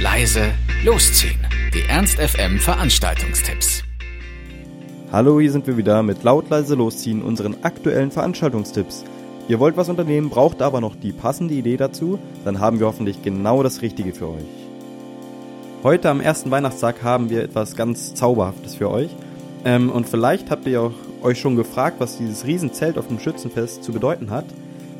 leise, losziehen. Die Ernst FM Veranstaltungstipps. Hallo, hier sind wir wieder mit laut leise losziehen, unseren aktuellen Veranstaltungstipps. Ihr wollt was unternehmen, braucht aber noch die passende Idee dazu, dann haben wir hoffentlich genau das Richtige für euch. Heute am ersten Weihnachtstag haben wir etwas ganz Zauberhaftes für euch. Ähm, und vielleicht habt ihr auch euch schon gefragt, was dieses Riesenzelt auf dem Schützenfest zu bedeuten hat.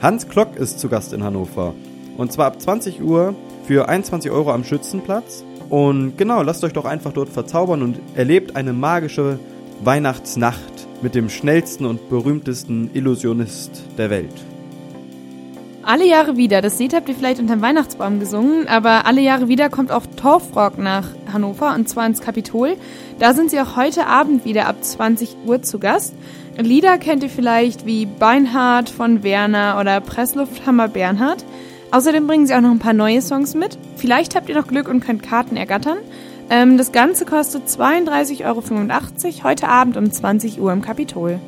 Hans Klock ist zu Gast in Hannover. Und zwar ab 20 Uhr für 21 Euro am Schützenplatz. Und genau, lasst euch doch einfach dort verzaubern und erlebt eine magische Weihnachtsnacht mit dem schnellsten und berühmtesten Illusionist der Welt. Alle Jahre wieder, das Lied habt ihr vielleicht unterm Weihnachtsbaum gesungen, aber alle Jahre wieder kommt auch Torfrock nach Hannover und zwar ins Kapitol. Da sind sie auch heute Abend wieder ab 20 Uhr zu Gast. Lieder kennt ihr vielleicht wie Beinhard von Werner oder Presslufthammer Bernhard. Außerdem bringen sie auch noch ein paar neue Songs mit. Vielleicht habt ihr noch Glück und könnt Karten ergattern. Ähm, das Ganze kostet 32,85 Euro heute Abend um 20 Uhr im Kapitol.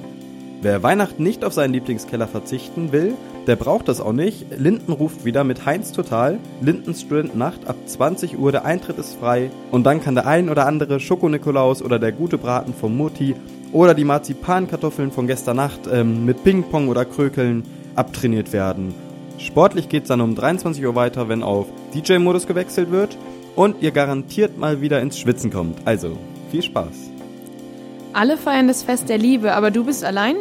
Wer Weihnachten nicht auf seinen Lieblingskeller verzichten will, der braucht das auch nicht. Linden ruft wieder mit Heinz Total. Linden Student Nacht ab 20 Uhr, der Eintritt ist frei. Und dann kann der ein oder andere Schoko-Nikolaus oder der gute Braten vom Mutti oder die Marzipankartoffeln von gestern Nacht ähm, mit Ping-Pong oder Krökeln abtrainiert werden. Sportlich geht's dann um 23 Uhr weiter, wenn auf DJ-Modus gewechselt wird und ihr garantiert mal wieder ins Schwitzen kommt. Also, viel Spaß. Alle feiern das Fest der Liebe, aber du bist allein?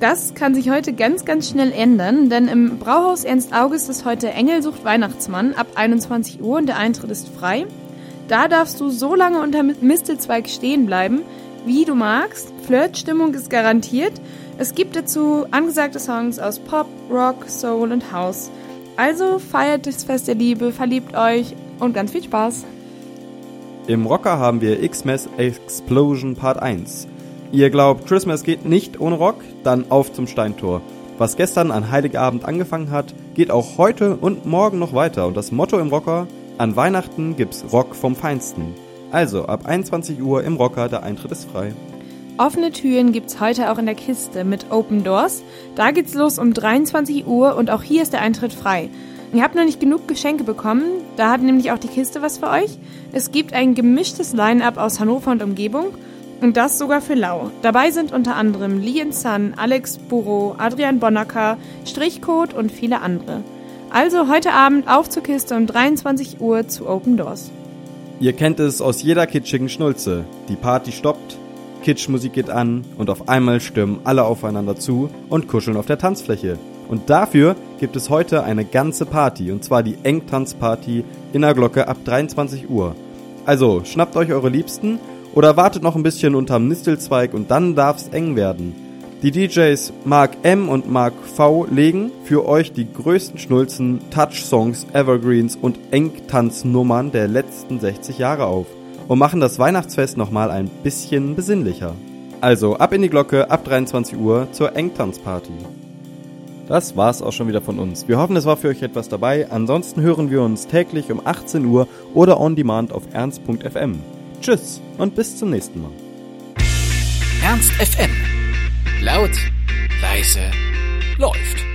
Das kann sich heute ganz, ganz schnell ändern, denn im Brauhaus Ernst August ist heute Engelsucht Weihnachtsmann ab 21 Uhr und der Eintritt ist frei. Da darfst du so lange unter Mistelzweig stehen bleiben, wie du magst. Flirtstimmung ist garantiert. Es gibt dazu angesagte Songs aus Pop, Rock, Soul und House. Also feiert das Fest der Liebe, verliebt euch und ganz viel Spaß. Im Rocker haben wir X-Mess Explosion Part 1. Ihr glaubt, Christmas geht nicht ohne Rock? Dann auf zum Steintor. Was gestern an Heiligabend angefangen hat, geht auch heute und morgen noch weiter. Und das Motto im Rocker, an Weihnachten gibt's Rock vom Feinsten. Also ab 21 Uhr im Rocker, der Eintritt ist frei. Offene Türen gibt's heute auch in der Kiste mit Open Doors. Da geht's los um 23 Uhr und auch hier ist der Eintritt frei. Ihr habt noch nicht genug Geschenke bekommen, da hat nämlich auch die Kiste was für euch. Es gibt ein gemischtes Line-up aus Hannover und Umgebung und das sogar für Lau. Dabei sind unter anderem Lien Sun, Alex Burrow, Adrian Bonacker, Strichcode und viele andere. Also heute Abend auf zur Kiste um 23 Uhr zu Open Doors. Ihr kennt es aus jeder kitschigen Schnulze. Die Party stoppt, Kitschmusik geht an und auf einmal stürmen alle aufeinander zu und kuscheln auf der Tanzfläche. Und dafür gibt es heute eine ganze Party, und zwar die Engtanzparty in der Glocke ab 23 Uhr. Also schnappt euch eure Liebsten oder wartet noch ein bisschen unterm Nistelzweig und dann darf's eng werden. Die DJs Mark M und Mark V legen für euch die größten Schnulzen, Touch-Songs, Evergreens und Engtanznummern der letzten 60 Jahre auf und machen das Weihnachtsfest nochmal ein bisschen besinnlicher. Also ab in die Glocke, ab 23 Uhr zur Engtanzparty. Das war's auch schon wieder von uns. Wir hoffen, es war für euch etwas dabei. Ansonsten hören wir uns täglich um 18 Uhr oder on demand auf ernst.fm. Tschüss und bis zum nächsten Mal. Ernst FM. Laut, leise, läuft.